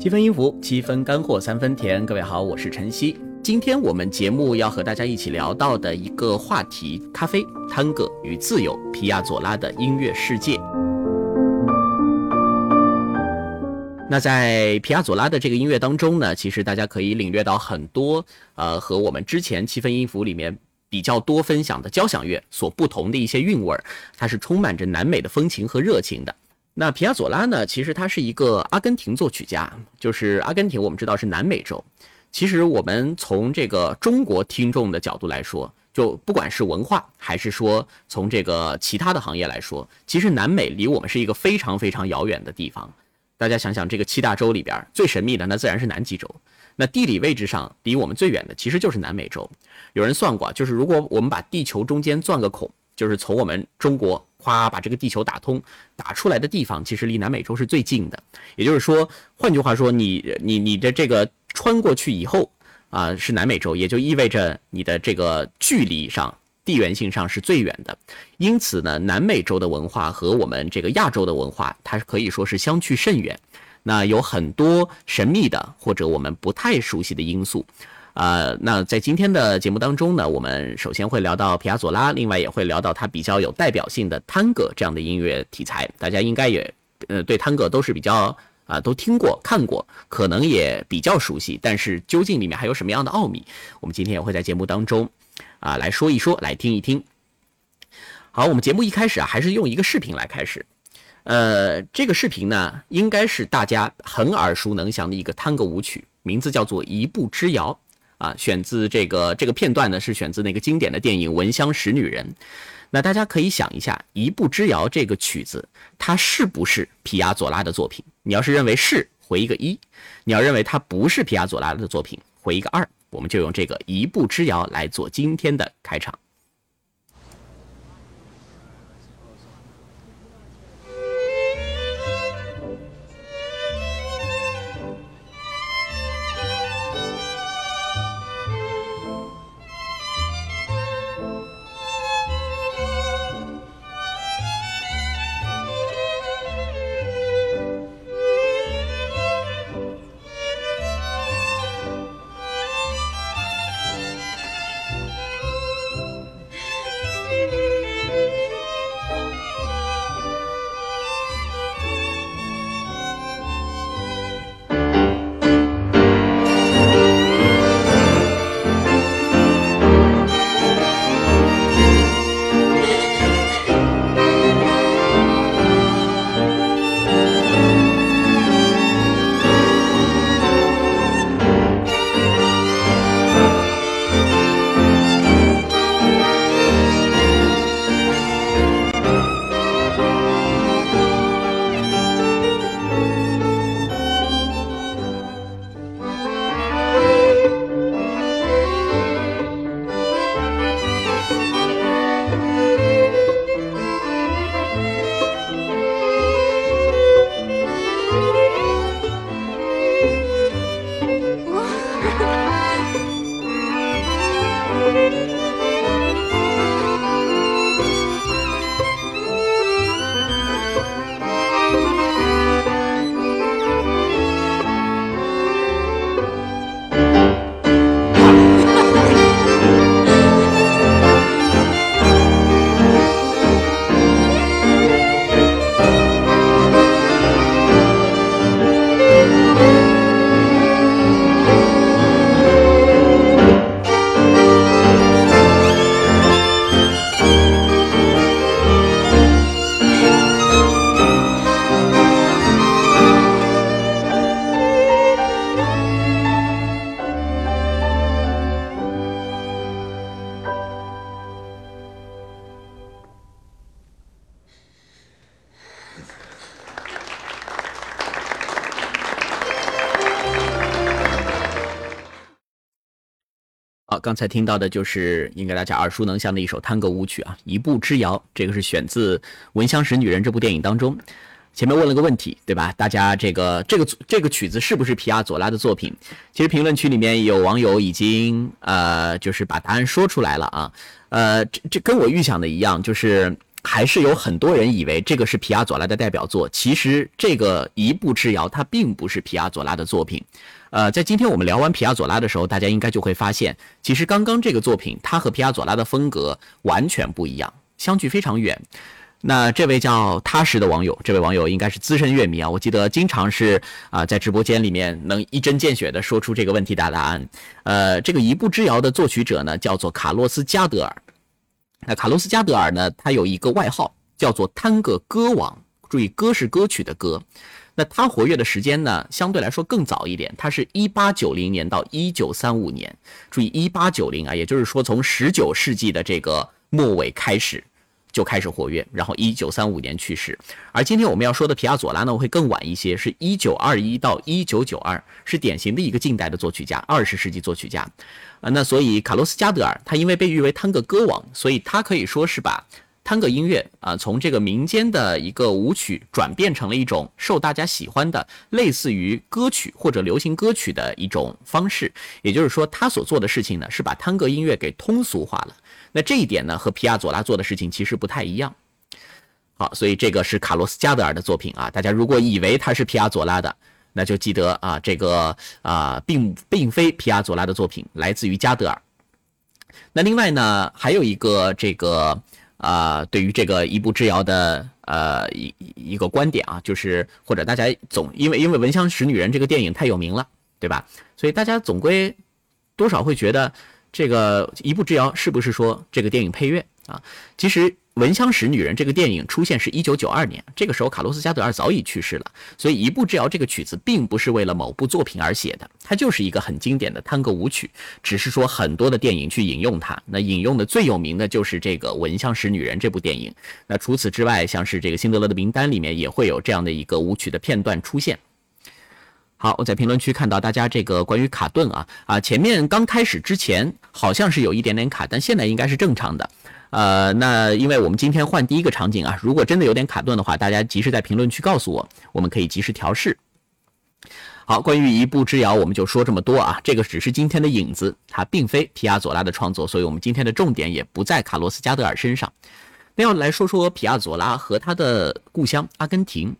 七分音符，七分干货，三分甜。各位好，我是晨曦。今天我们节目要和大家一起聊到的一个话题：咖啡、探戈与自由，皮亚佐拉的音乐世界。那在皮亚佐拉的这个音乐当中呢，其实大家可以领略到很多呃和我们之前七分音符里面比较多分享的交响乐所不同的一些韵味儿，它是充满着南美的风情和热情的。那皮亚佐拉呢？其实他是一个阿根廷作曲家，就是阿根廷，我们知道是南美洲。其实我们从这个中国听众的角度来说，就不管是文化，还是说从这个其他的行业来说，其实南美离我们是一个非常非常遥远的地方。大家想想，这个七大洲里边最神秘的，那自然是南极洲。那地理位置上离我们最远的，其实就是南美洲。有人算过，就是如果我们把地球中间钻个孔，就是从我们中国。夸把这个地球打通，打出来的地方其实离南美洲是最近的。也就是说，换句话说，你你你的这个穿过去以后啊，是南美洲，也就意味着你的这个距离上、地缘性上是最远的。因此呢，南美洲的文化和我们这个亚洲的文化，它可以说是相去甚远。那有很多神秘的或者我们不太熟悉的因素。呃，那在今天的节目当中呢，我们首先会聊到皮亚佐拉，另外也会聊到他比较有代表性的探戈这样的音乐题材。大家应该也呃对探戈都是比较啊都听过看过，可能也比较熟悉。但是究竟里面还有什么样的奥秘，我们今天也会在节目当中啊来说一说，来听一听。好，我们节目一开始啊，还是用一个视频来开始。呃，这个视频呢，应该是大家很耳熟能详的一个探戈舞曲，名字叫做《一步之遥》。啊，选自这个这个片段呢，是选自那个经典的电影《闻香识女人》。那大家可以想一下，《一步之遥》这个曲子，它是不是皮亚佐拉的作品？你要是认为是，回一个一；你要认为它不是皮亚佐拉的作品，回一个二。我们就用这个《一步之遥》来做今天的开场。刚才听到的就是应该大家耳熟能详的一首探戈舞曲啊，《一步之遥》。这个是选自《闻香识女人》这部电影当中。前面问了个问题，对吧？大家这个这个 这个曲子是不是皮亚佐拉的作品？其实评论区里面有网友已经呃，就是把答案说出来了啊。呃，这这跟我预想的一样，就是还是有很多人以为这个是皮亚佐拉的代表作。其实这个《一步之遥》它并不是皮亚佐拉的作品。呃，在今天我们聊完皮亚佐拉的时候，大家应该就会发现，其实刚刚这个作品它和皮亚佐拉的风格完全不一样，相距非常远。那这位叫踏实的网友，这位网友应该是资深乐迷啊，我记得经常是啊在直播间里面能一针见血的说出这个问题的答案。呃，这个《一步之遥》的作曲者呢叫做卡洛斯加德尔。那卡洛斯加德尔呢，他有一个外号叫做“探戈歌王”，注意“歌”是歌曲的“歌”。那他活跃的时间呢，相对来说更早一点，他是一八九零年到一九三五年。注意一八九零啊，也就是说从十九世纪的这个末尾开始。就开始活跃，然后一九三五年去世。而今天我们要说的皮亚佐拉呢，会更晚一些，是一九二一到一九九二，是典型的一个近代的作曲家，二十世纪作曲家。啊，那所以卡洛斯加德尔他因为被誉为探戈歌王，所以他可以说是把探戈音乐啊从这个民间的一个舞曲转变成了一种受大家喜欢的类似于歌曲或者流行歌曲的一种方式。也就是说，他所做的事情呢，是把探戈音乐给通俗化了。那这一点呢，和皮亚佐拉做的事情其实不太一样。好，所以这个是卡洛斯加德尔的作品啊。大家如果以为他是皮亚佐拉的，那就记得啊，这个啊，并并非皮亚佐拉的作品，来自于加德尔。那另外呢，还有一个这个啊，对于这个一步之遥的呃一一个观点啊，就是或者大家总因为因为《闻香识女人》这个电影太有名了，对吧？所以大家总归多少会觉得。这个一步之遥是不是说这个电影配乐啊？其实《闻香识女人》这个电影出现是一九九二年，这个时候卡洛斯加德尔早已去世了，所以一步之遥这个曲子并不是为了某部作品而写的，它就是一个很经典的探戈舞曲，只是说很多的电影去引用它。那引用的最有名的就是这个《闻香识女人》这部电影。那除此之外，像是这个辛德勒的名单里面也会有这样的一个舞曲的片段出现。好，我在评论区看到大家这个关于卡顿啊啊，前面刚开始之前好像是有一点点卡，但现在应该是正常的。呃，那因为我们今天换第一个场景啊，如果真的有点卡顿的话，大家及时在评论区告诉我，我们可以及时调试。好，关于一步之遥，我们就说这么多啊，这个只是今天的影子，它并非皮亚佐拉的创作，所以我们今天的重点也不在卡洛斯加德尔身上。那要来说说皮亚佐拉和他的故乡阿根廷。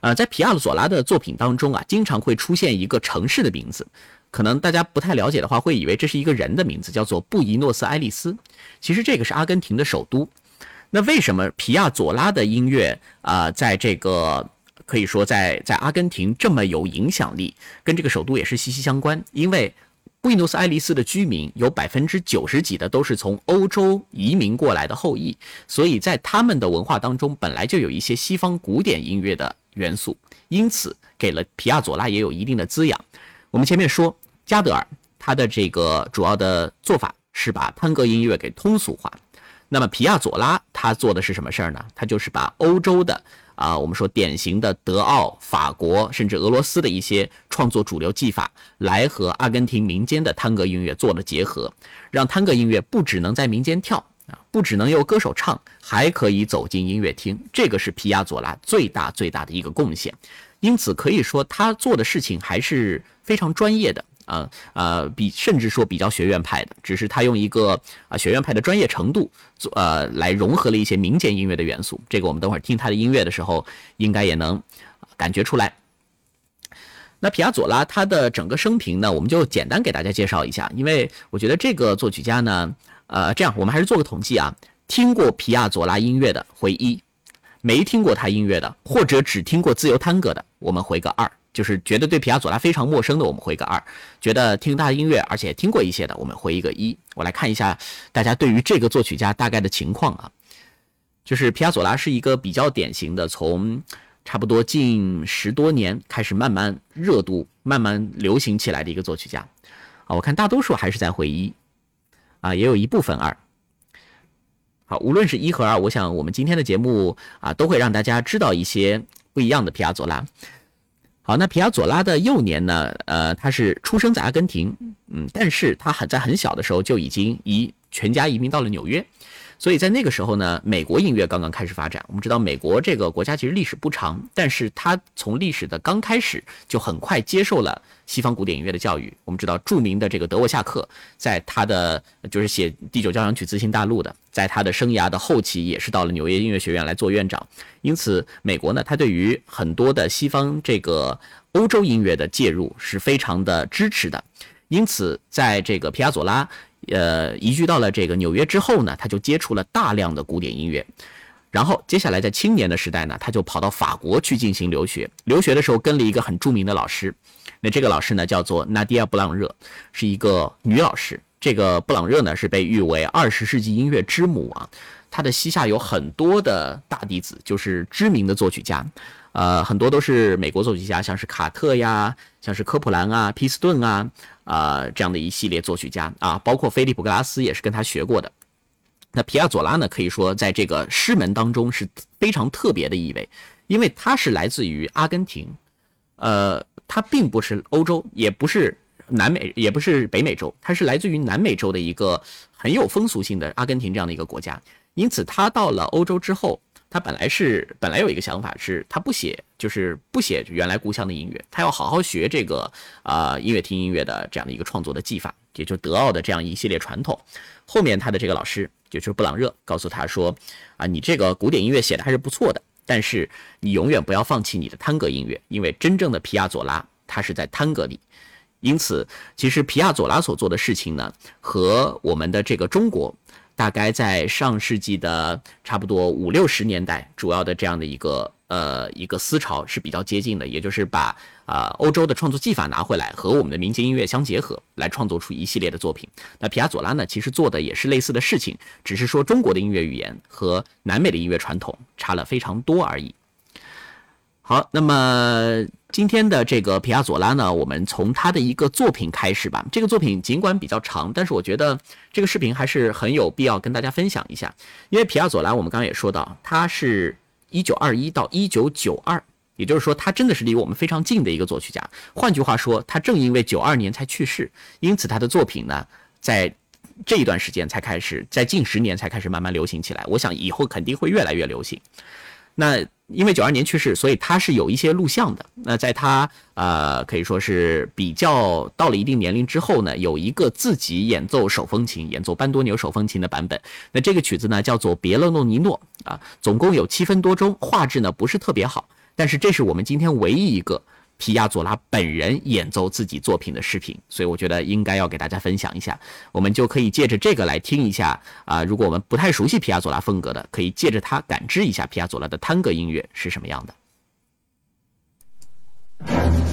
呃，在皮亚佐拉的作品当中啊，经常会出现一个城市的名字，可能大家不太了解的话，会以为这是一个人的名字，叫做布宜诺斯艾利斯。其实这个是阿根廷的首都。那为什么皮亚佐拉的音乐啊，在这个可以说在在阿根廷这么有影响力，跟这个首都也是息息相关？因为布宜诺斯艾利斯的居民有百分之九十几的都是从欧洲移民过来的后裔，所以在他们的文化当中，本来就有一些西方古典音乐的。元素，因此给了皮亚佐拉也有一定的滋养。我们前面说加德尔他的这个主要的做法是把探戈音乐给通俗化，那么皮亚佐拉他做的是什么事儿呢？他就是把欧洲的啊，我们说典型的德奥、法国甚至俄罗斯的一些创作主流技法，来和阿根廷民间的探戈音乐做了结合，让探戈音乐不只能在民间跳。啊，不只能由歌手唱，还可以走进音乐厅，这个是皮亚佐拉最大最大的一个贡献。因此可以说他做的事情还是非常专业的啊呃，比甚至说比较学院派的，只是他用一个啊学院派的专业程度做呃来融合了一些民间音乐的元素。这个我们等会儿听他的音乐的时候，应该也能感觉出来。那皮亚佐拉他的整个生平呢，我们就简单给大家介绍一下，因为我觉得这个作曲家呢。呃，这样我们还是做个统计啊。听过皮亚佐拉音乐的回一，没听过他音乐的，或者只听过自由探戈的，我们回个二。就是觉得对皮亚佐拉非常陌生的，我们回个二；觉得听他的音乐而且听过一些的，我们回一个一。我来看一下大家对于这个作曲家大概的情况啊。就是皮亚佐拉是一个比较典型的，从差不多近十多年开始慢慢热度、慢慢流行起来的一个作曲家啊。我看大多数还是在回一。啊，也有一部分二。好，无论是一和二，我想我们今天的节目啊，都会让大家知道一些不一样的皮亚佐拉。好，那皮亚佐拉的幼年呢，呃，他是出生在阿根廷，嗯，但是他很在很小的时候就已经移全家移民到了纽约，所以在那个时候呢，美国音乐刚刚开始发展。我们知道，美国这个国家其实历史不长，但是它从历史的刚开始就很快接受了西方古典音乐的教育。我们知道，著名的这个德沃夏克，在他的就是写第九交响曲《自新大陆》的，在他的生涯的后期，也是到了纽约音乐学院来做院长。因此，美国呢，他对于很多的西方这个欧洲音乐的介入是非常的支持的。因此，在这个皮亚佐拉。呃，移居到了这个纽约之后呢，他就接触了大量的古典音乐，然后接下来在青年的时代呢，他就跑到法国去进行留学。留学的时候跟了一个很著名的老师，那这个老师呢叫做纳迪亚·布朗热，是一个女老师。这个布朗热呢是被誉为二十世纪音乐之母啊，她的膝下有很多的大弟子，就是知名的作曲家。呃，很多都是美国作曲家，像是卡特呀，像是科普兰啊、皮斯顿啊，啊这样的一系列作曲家啊，包括菲利普格拉斯也是跟他学过的。那皮亚佐拉呢，可以说在这个师门当中是非常特别的一位，因为他是来自于阿根廷，呃，他并不是欧洲，也不是南美，也不是北美洲，他是来自于南美洲的一个很有风俗性的阿根廷这样的一个国家。因此，他到了欧洲之后。他本来是本来有一个想法，是他不写，就是不写原来故乡的音乐，他要好好学这个啊音乐厅音乐的这样的一个创作的技法，也就德奥的这样一系列传统。后面他的这个老师，也就是布朗热，告诉他说，啊，你这个古典音乐写的还是不错的，但是你永远不要放弃你的探戈音乐，因为真正的皮亚佐拉他是在探戈里。因此，其实皮亚佐拉所做的事情呢，和我们的这个中国。大概在上世纪的差不多五六十年代，主要的这样的一个呃一个思潮是比较接近的，也就是把啊欧洲的创作技法拿回来和我们的民间音乐相结合，来创作出一系列的作品。那皮亚佐拉呢，其实做的也是类似的事情，只是说中国的音乐语言和南美的音乐传统差了非常多而已。好，那么今天的这个皮亚佐拉呢，我们从他的一个作品开始吧。这个作品尽管比较长，但是我觉得这个视频还是很有必要跟大家分享一下。因为皮亚佐拉，我们刚刚也说到，他是一九二一到一九九二，也就是说，他真的是离我们非常近的一个作曲家。换句话说，他正因为九二年才去世，因此他的作品呢，在这一段时间才开始，在近十年才开始慢慢流行起来。我想以后肯定会越来越流行。那因为九二年去世，所以他是有一些录像的。那在他呃可以说是比较到了一定年龄之后呢，有一个自己演奏手风琴、演奏班多牛手风琴的版本。那这个曲子呢叫做《别勒诺尼诺》啊，总共有七分多钟，画质呢不是特别好，但是这是我们今天唯一一个。皮亚佐拉本人演奏自己作品的视频，所以我觉得应该要给大家分享一下。我们就可以借着这个来听一下啊，如果我们不太熟悉皮亚佐拉风格的，可以借着它感知一下皮亚佐拉的探戈音乐是什么样的。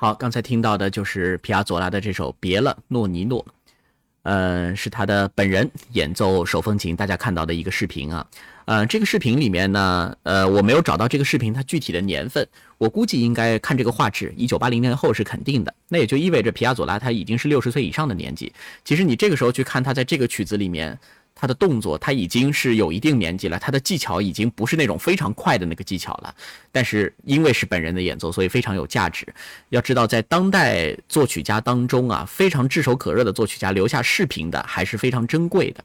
好，刚才听到的就是皮亚佐拉的这首《别了，诺尼诺》，呃，是他的本人演奏手风琴，大家看到的一个视频啊。呃，这个视频里面呢，呃，我没有找到这个视频它具体的年份，我估计应该看这个画质，一九八零年后是肯定的。那也就意味着皮亚佐拉他已经是六十岁以上的年纪。其实你这个时候去看他在这个曲子里面。他的动作，他已经是有一定年纪了，他的技巧已经不是那种非常快的那个技巧了。但是因为是本人的演奏，所以非常有价值。要知道，在当代作曲家当中啊，非常炙手可热的作曲家留下视频的还是非常珍贵的。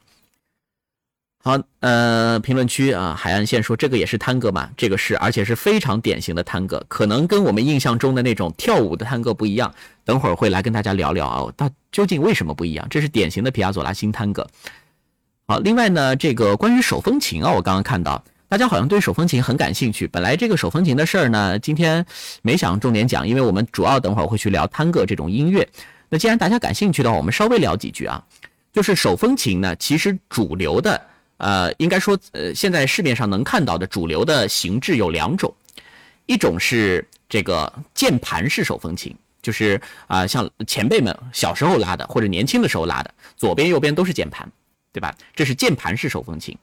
好，呃，评论区啊，海岸线说这个也是探戈嘛？这个是，而且是非常典型的探戈，可能跟我们印象中的那种跳舞的探戈不一样。等会儿会来跟大家聊聊啊，它究竟为什么不一样？这是典型的皮亚佐拉新探戈。好，另外呢，这个关于手风琴啊，我刚刚看到大家好像对手风琴很感兴趣。本来这个手风琴的事儿呢，今天没想重点讲，因为我们主要等会儿会去聊探戈这种音乐。那既然大家感兴趣的话，我们稍微聊几句啊。就是手风琴呢，其实主流的，呃，应该说，呃，现在市面上能看到的主流的形制有两种，一种是这个键盘式手风琴，就是啊，像前辈们小时候拉的或者年轻的时候拉的，左边右边都是键盘。对吧？这是键盘式手风琴，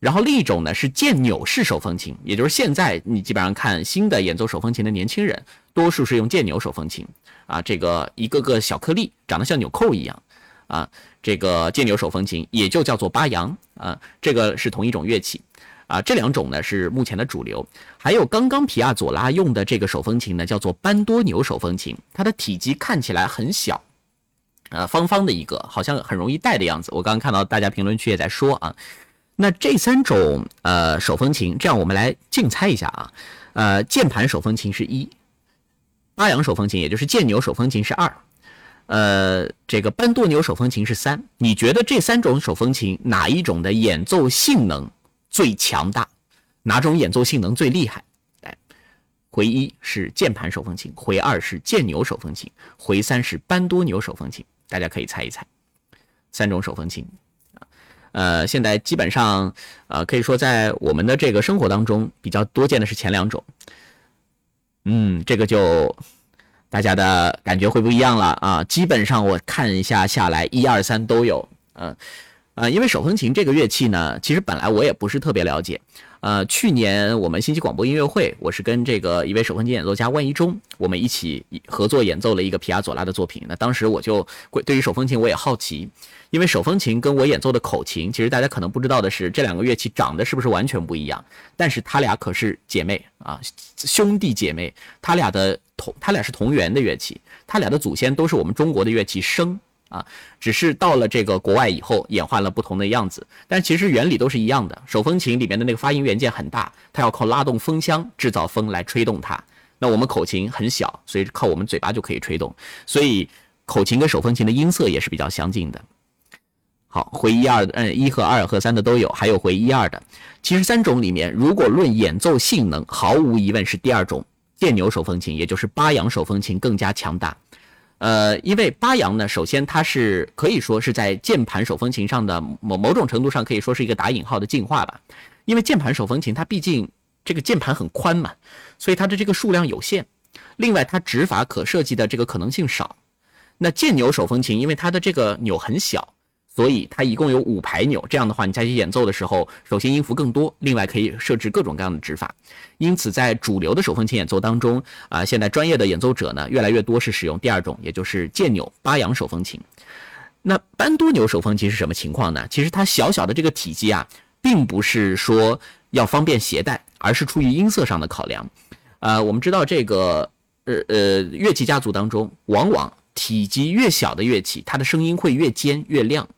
然后另一种呢是键钮式手风琴，也就是现在你基本上看新的演奏手风琴的年轻人，多数是用键钮手风琴。啊，这个一个个小颗粒长得像纽扣一样。啊，这个键钮手风琴也就叫做巴扬啊，这个是同一种乐器。啊，这两种呢是目前的主流，还有刚刚皮亚佐拉用的这个手风琴呢叫做班多纽手风琴，它的体积看起来很小。呃，方方的一个，好像很容易带的样子。我刚刚看到大家评论区也在说啊，那这三种呃手风琴，这样我们来竞猜一下啊。呃，键盘手风琴是一，阿扬手风琴也就是键钮手风琴是二，呃，这个班多牛手风琴是三。你觉得这三种手风琴哪一种的演奏性能最强大？哪种演奏性能最厉害？来，回一是键盘手风琴，回二是键钮手风琴，回三是班多牛手风琴。大家可以猜一猜，三种手风琴啊，呃，现在基本上呃，可以说在我们的这个生活当中比较多见的是前两种，嗯，这个就大家的感觉会不一样了啊。基本上我看一下下来，一二三都有，嗯，呃，因为手风琴这个乐器呢，其实本来我也不是特别了解。呃，去年我们星期广播音乐会，我是跟这个一位手风琴演奏家万一中，我们一起合作演奏了一个皮亚佐拉的作品。那当时我就对于手风琴我也好奇，因为手风琴跟我演奏的口琴，其实大家可能不知道的是，这两个乐器长得是不是完全不一样？但是它俩可是姐妹啊，兄弟姐妹，它俩的同，它俩是同源的乐器，它俩的祖先都是我们中国的乐器笙。啊，只是到了这个国外以后，演换了不同的样子，但其实原理都是一样的。手风琴里面的那个发音元件很大，它要靠拉动风箱制造风来吹动它。那我们口琴很小，所以靠我们嘴巴就可以吹动。所以口琴跟手风琴的音色也是比较相近的。好，回一二，嗯，一和二和三的都有，还有回一二的。其实三种里面，如果论演奏性能，毫无疑问是第二种电牛手风琴，也就是巴扬手风琴更加强大。呃，因为巴扬呢，首先它是可以说是在键盘手风琴上的某某种程度上可以说是一个打引号的进化吧。因为键盘手风琴它毕竟这个键盘很宽嘛，所以它的这个数量有限。另外，它指法可设计的这个可能性少。那键钮手风琴因为它的这个钮很小。所以它一共有五排钮，这样的话你在演奏的时候，首先音符更多，另外可以设置各种各样的指法。因此，在主流的手风琴演奏当中，啊，现在专业的演奏者呢，越来越多是使用第二种，也就是键钮八扬手风琴。那班多纽手风琴是什么情况呢？其实它小小的这个体积啊，并不是说要方便携带，而是出于音色上的考量。呃，我们知道这个呃呃乐器家族当中，往往体积越小的乐器，它的声音会越尖越亮。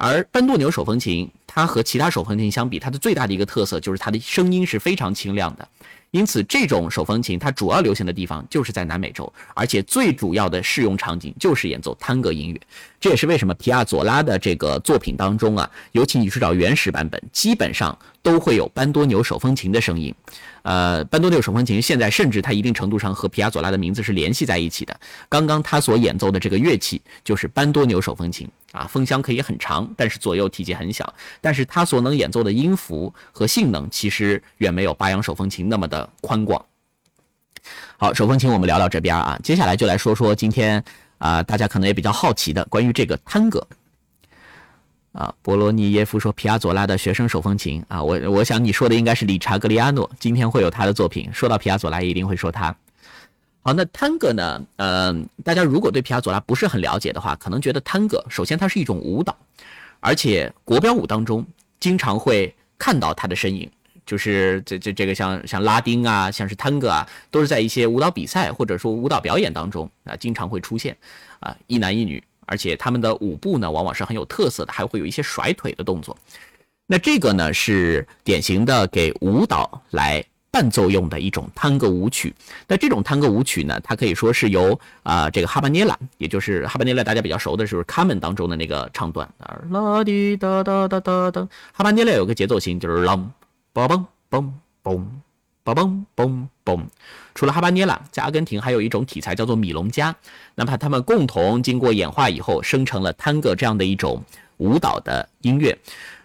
而班杜牛手风琴，它和其他手风琴相比，它的最大的一个特色就是它的声音是非常清亮的。因此，这种手风琴它主要流行的地方就是在南美洲，而且最主要的适用场景就是演奏探戈音乐。这也是为什么皮亚佐拉的这个作品当中啊，尤其你去找原始版本，基本上都会有班多纽手风琴的声音。呃，班多纽手风琴现在甚至它一定程度上和皮亚佐拉的名字是联系在一起的。刚刚他所演奏的这个乐器就是班多纽手风琴啊，风箱可以很长，但是左右体积很小，但是它所能演奏的音符和性能其实远没有巴扬手风琴那么的宽广。好，手风琴我们聊到这边啊，接下来就来说说今天啊，大家可能也比较好奇的关于这个探戈。啊，博罗尼耶夫说皮亚佐拉的学生手风琴啊，我我想你说的应该是理查格里亚诺，今天会有他的作品。说到皮亚佐拉，一定会说他。好，那探戈呢？嗯，大家如果对皮亚佐拉不是很了解的话，可能觉得探戈首先它是一种舞蹈，而且国标舞当中经常会看到他的身影，就是这这这个像像拉丁啊，像是探戈啊，都是在一些舞蹈比赛或者说舞蹈表演当中啊经常会出现啊一男一女。而且他们的舞步呢，往往是很有特色的，还会有一些甩腿的动作。那这个呢，是典型的给舞蹈来伴奏用的一种探戈舞曲。那这种探戈舞曲呢，它可以说是由啊这个哈巴涅拉，也就是哈巴涅拉大家比较熟的是卡门当中的那个唱段，啦滴哒哒哒哒哒。哈巴涅拉有个节奏型，就是啷嘣嘣嘣，嘣嘣嘣嘣。除了哈巴涅拉，在阿根廷还有一种体裁叫做米隆加，哪怕他们共同经过演化以后，生成了探戈这样的一种舞蹈的音乐。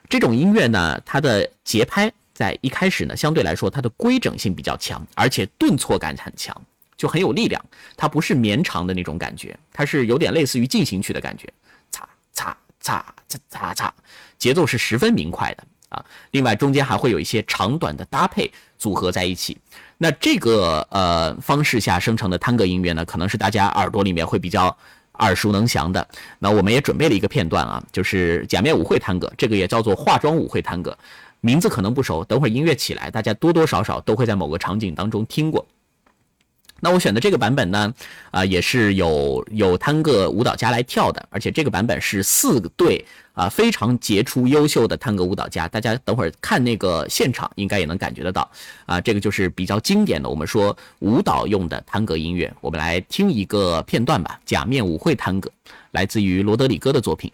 这种音乐呢，它的节拍在一开始呢，相对来说它的规整性比较强，而且顿挫感很强，就很有力量。它不是绵长的那种感觉，它是有点类似于进行曲的感觉，擦擦擦擦擦擦，节奏是十分明快的啊。另外中间还会有一些长短的搭配组合在一起。那这个呃方式下生成的探戈音乐呢，可能是大家耳朵里面会比较耳熟能详的。那我们也准备了一个片段啊，就是假面舞会探戈，这个也叫做化妆舞会探戈，名字可能不熟，等会儿音乐起来，大家多多少少都会在某个场景当中听过。那我选的这个版本呢，啊，也是有有探戈舞蹈家来跳的，而且这个版本是四对啊非常杰出优秀的探戈舞蹈家，大家等会儿看那个现场应该也能感觉得到，啊，这个就是比较经典的我们说舞蹈用的探戈音乐，我们来听一个片段吧，《假面舞会探戈》，来自于罗德里戈的作品。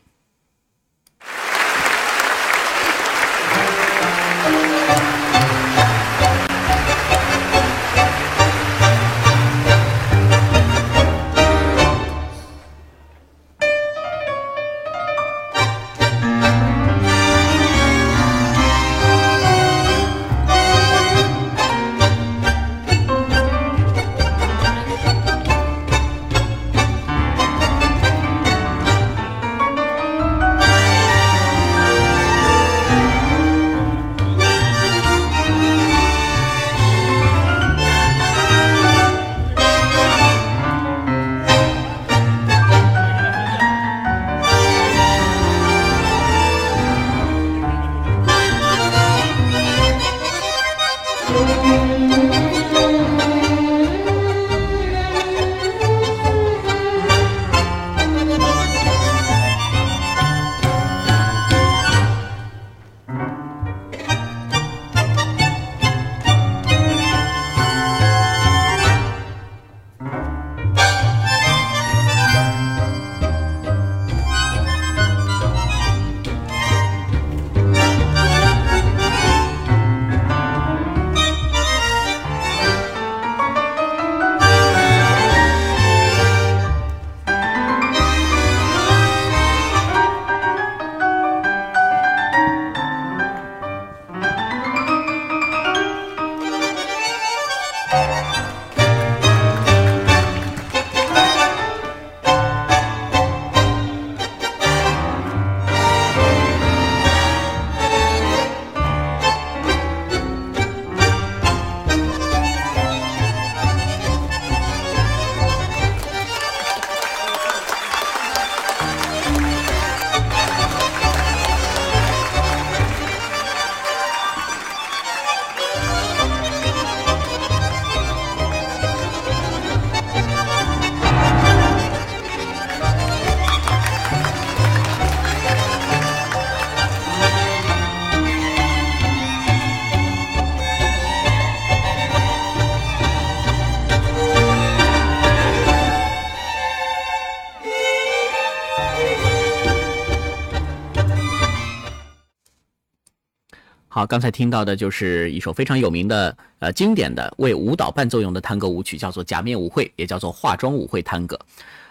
刚才听到的就是一首非常有名的、呃经典的为舞蹈伴奏用的探戈舞曲，叫做《假面舞会》，也叫做化妆舞会探戈。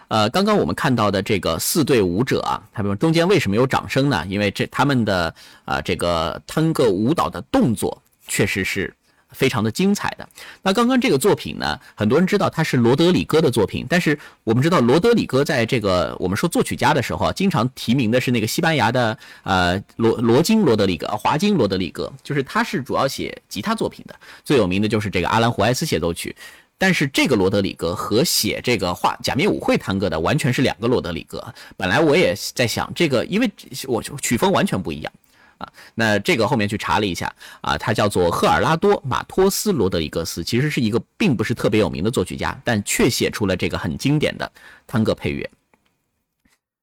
呃，刚刚我们看到的这个四对舞者啊，他们中间为什么有掌声呢？因为这他们的啊这个探戈舞蹈的动作确实是非常的精彩的。那刚刚这个作品呢，很多人知道它是罗德里戈的作品，但是我们知道罗德里戈在这个我们说作曲家的时候，经常提名的是那个西班牙的呃罗罗金罗德里戈，华金罗德里戈，就是他是主要写吉他作品的，最有名的就是这个阿兰胡埃斯协奏曲。但是这个罗德里戈和写这个画假面舞会探戈的完全是两个罗德里戈。本来我也在想这个，因为我曲风完全不一样。啊，那这个后面去查了一下啊，他叫做赫尔拉多马托斯罗德里格斯，其实是一个并不是特别有名的作曲家，但却写出了这个很经典的探戈配乐。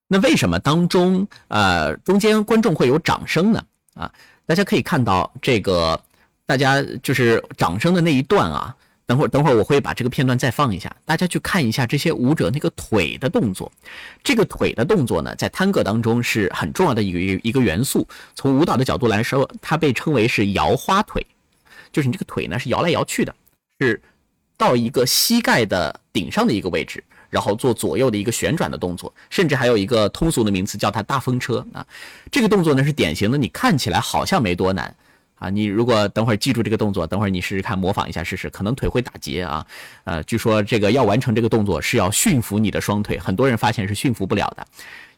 那为什么当中呃中间观众会有掌声呢？啊，大家可以看到这个，大家就是掌声的那一段啊。等会儿，等会儿我会把这个片段再放一下，大家去看一下这些舞者那个腿的动作。这个腿的动作呢，在探戈当中是很重要的一个一个元素。从舞蹈的角度来说，它被称为是摇花腿，就是你这个腿呢是摇来摇去的，是到一个膝盖的顶上的一个位置，然后做左右的一个旋转的动作，甚至还有一个通俗的名词叫它大风车啊。这个动作呢是典型的，你看起来好像没多难。啊，你如果等会儿记住这个动作，等会儿你试试看，模仿一下试试，可能腿会打结啊。呃，据说这个要完成这个动作是要驯服你的双腿，很多人发现是驯服不了的。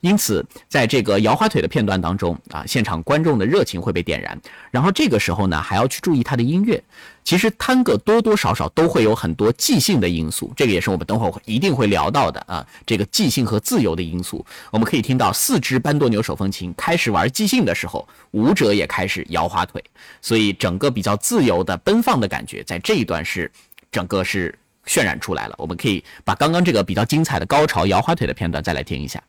因此，在这个摇花腿的片段当中啊，现场观众的热情会被点燃。然后这个时候呢，还要去注意它的音乐。其实探戈多多少少都会有很多即兴的因素，这个也是我们等会儿一定会聊到的啊。这个即兴和自由的因素，我们可以听到四支班多牛手风琴开始玩即兴的时候，舞者也开始摇花腿，所以整个比较自由的奔放的感觉，在这一段是整个是渲染出来了。我们可以把刚刚这个比较精彩的高潮摇花腿的片段再来听一下。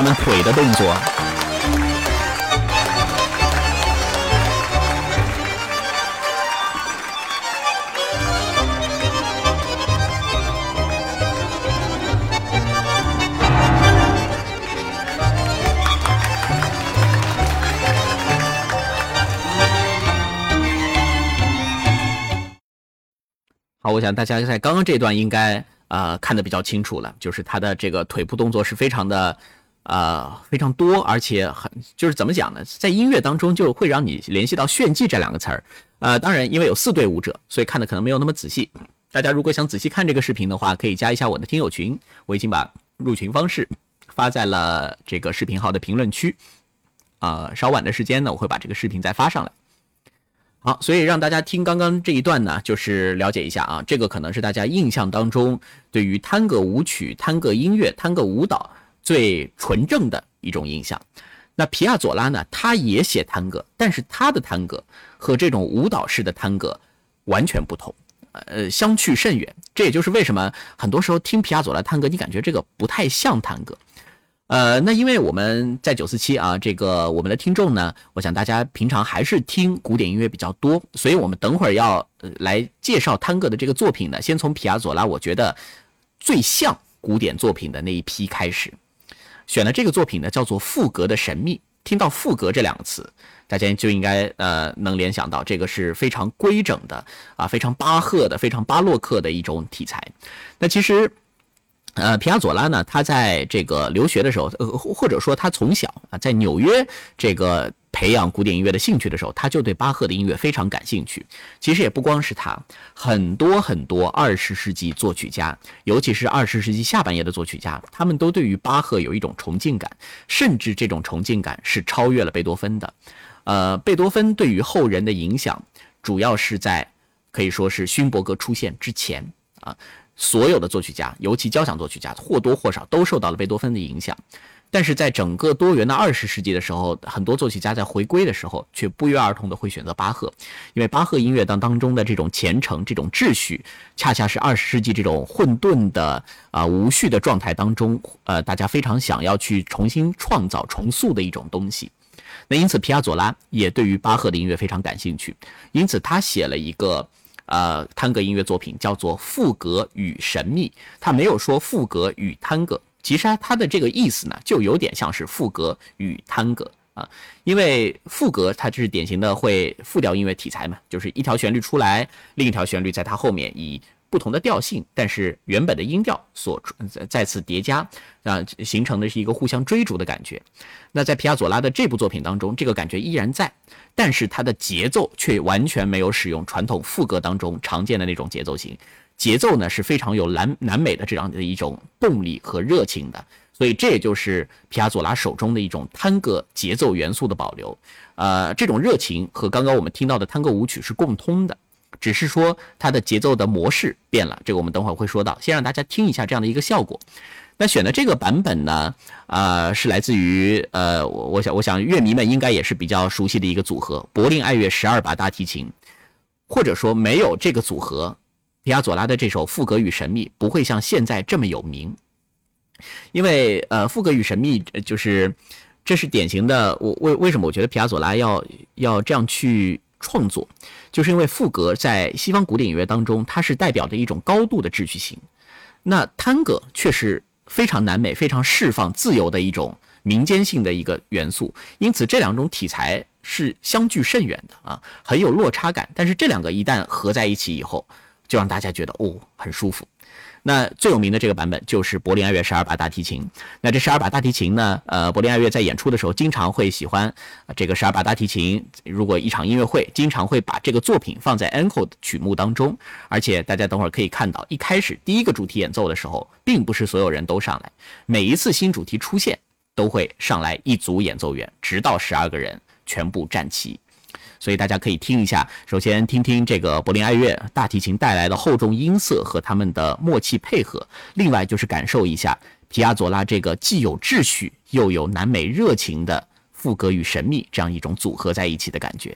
他们腿的动作。好，我想大家在刚刚这段应该啊看得比较清楚了，就是他的这个腿部动作是非常的。呃，非常多，而且很就是怎么讲呢？在音乐当中就会让你联系到炫技这两个词儿。呃，当然，因为有四对舞者，所以看的可能没有那么仔细。大家如果想仔细看这个视频的话，可以加一下我的听友群，我已经把入群方式发在了这个视频号的评论区。啊，稍晚的时间呢，我会把这个视频再发上来。好，所以让大家听刚刚这一段呢，就是了解一下啊，这个可能是大家印象当中对于探戈舞曲、探戈音乐、探戈舞蹈。最纯正的一种印象。那皮亚佐拉呢？他也写探戈，但是他的探戈和这种舞蹈式的探戈完全不同，呃，相去甚远。这也就是为什么很多时候听皮亚佐拉探戈，你感觉这个不太像探戈。呃，那因为我们在九四七啊，这个我们的听众呢，我想大家平常还是听古典音乐比较多，所以我们等会儿要来介绍探戈的这个作品呢，先从皮亚佐拉，我觉得最像古典作品的那一批开始。选的这个作品呢，叫做《赋格的神秘》。听到“赋格”这两个词，大家就应该呃能联想到，这个是非常规整的啊，非常巴赫的、非常巴洛克的一种题材。那其实，呃，皮亚佐拉呢，他在这个留学的时候，呃，或者说他从小啊，在纽约这个。培养古典音乐的兴趣的时候，他就对巴赫的音乐非常感兴趣。其实也不光是他，很多很多二十世纪作曲家，尤其是二十世纪下半叶的作曲家，他们都对于巴赫有一种崇敬感，甚至这种崇敬感是超越了贝多芬的。呃，贝多芬对于后人的影响，主要是在可以说是勋伯格出现之前啊，所有的作曲家，尤其交响作曲家，或多或少都受到了贝多芬的影响。但是在整个多元的二十世纪的时候，很多作曲家在回归的时候，却不约而同的会选择巴赫，因为巴赫音乐当当中的这种虔诚、这种秩序，恰恰是二十世纪这种混沌的啊无序的状态当中，呃，大家非常想要去重新创造、重塑的一种东西。那因此，皮亚佐拉也对于巴赫的音乐非常感兴趣，因此他写了一个呃探戈音乐作品，叫做《赋格与神秘》，他没有说赋格与探戈。其实它的这个意思呢，就有点像是赋格与探戈啊。因为副歌它就是典型的会复调音乐题材嘛，就是一条旋律出来，另一条旋律在它后面以不同的调性，但是原本的音调所再次叠加，啊，形成的是一个互相追逐的感觉。那在皮亚佐拉的这部作品当中，这个感觉依然在，但是它的节奏却完全没有使用传统副歌当中常见的那种节奏型。节奏呢是非常有南南美的这样的一种动力和热情的，所以这也就是皮亚佐拉手中的一种探戈节奏元素的保留。呃，这种热情和刚刚我们听到的探戈舞曲是共通的，只是说它的节奏的模式变了。这个我们等会儿会说到。先让大家听一下这样的一个效果。那选的这个版本呢，呃，是来自于呃，我我想我想乐迷们应该也是比较熟悉的一个组合——柏林爱乐十二把大提琴，或者说没有这个组合。皮亚佐拉的这首《赋格与神秘》不会像现在这么有名，因为呃，《赋格与神秘》就是这是典型的。我为为什么我觉得皮亚佐拉要要这样去创作，就是因为赋格在西方古典音乐当中，它是代表着一种高度的秩序性，那探戈却是非常南美、非常释放、自由的一种民间性的一个元素，因此这两种题材是相距甚远的啊，很有落差感。但是这两个一旦合在一起以后，就让大家觉得哦很舒服。那最有名的这个版本就是柏林爱乐十二把大提琴。那这十二把大提琴呢？呃，柏林爱乐在演出的时候经常会喜欢这个十二把大提琴。如果一场音乐会，经常会把这个作品放在 encore 曲目当中。而且大家等会儿可以看到，一开始第一个主题演奏的时候，并不是所有人都上来。每一次新主题出现，都会上来一组演奏员，直到十二个人全部站齐。所以大家可以听一下，首先听听这个柏林爱乐大提琴带来的厚重音色和他们的默契配合，另外就是感受一下皮亚佐拉这个既有秩序又有南美热情的副歌与神秘这样一种组合在一起的感觉。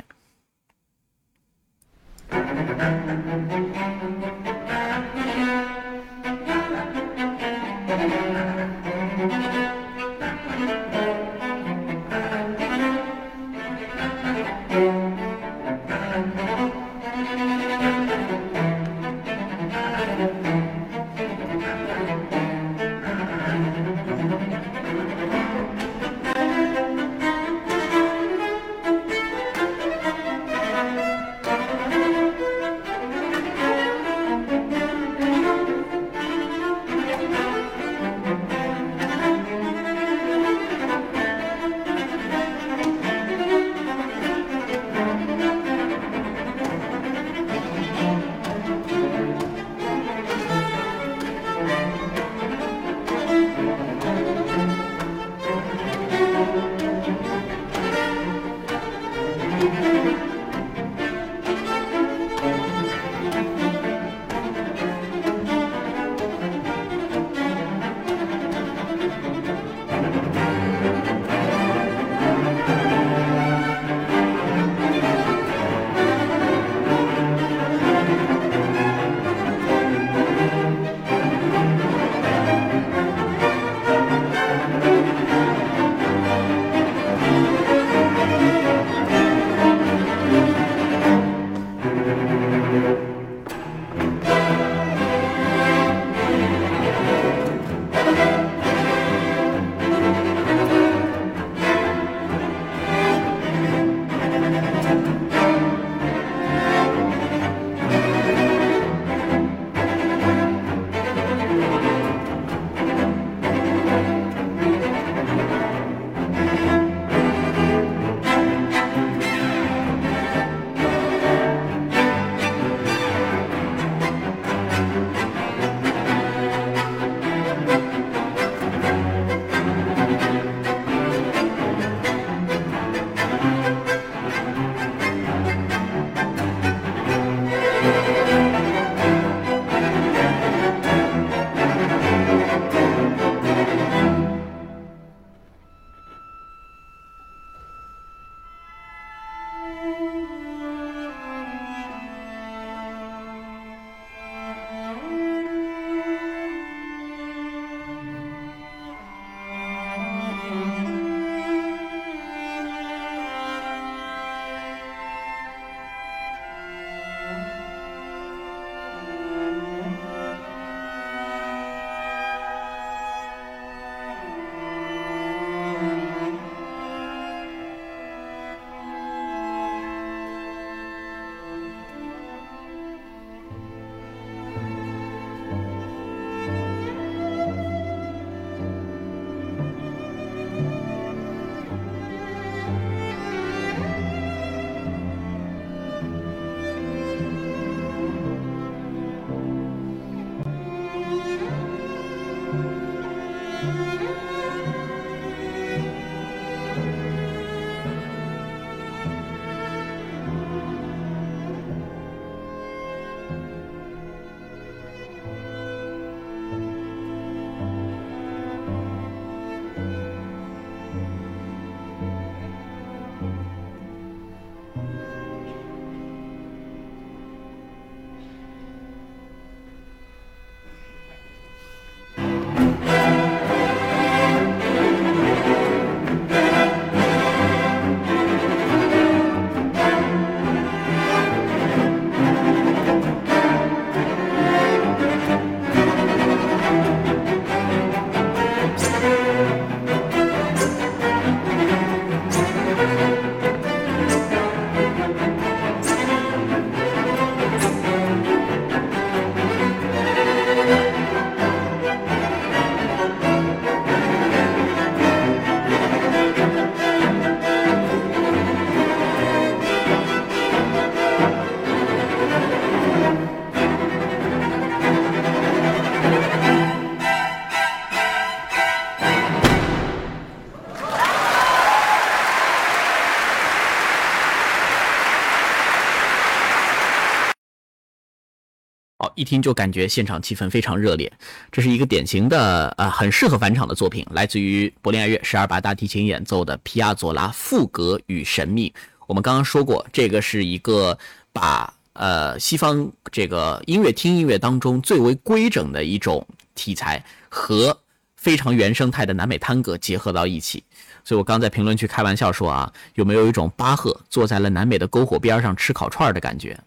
一听就感觉现场气氛非常热烈。这是一个典型的呃，很适合返场的作品，来自于柏林爱乐十二把大提琴演奏的皮亚佐拉《赋格与神秘》。我们刚刚说过，这个是一个把呃西方这个音乐听音乐当中最为规整的一种题材和非常原生态的南美探戈结合到一起。所以我刚在评论区开玩笑说啊，有没有一种巴赫坐在了南美的篝火边上吃烤串的感觉？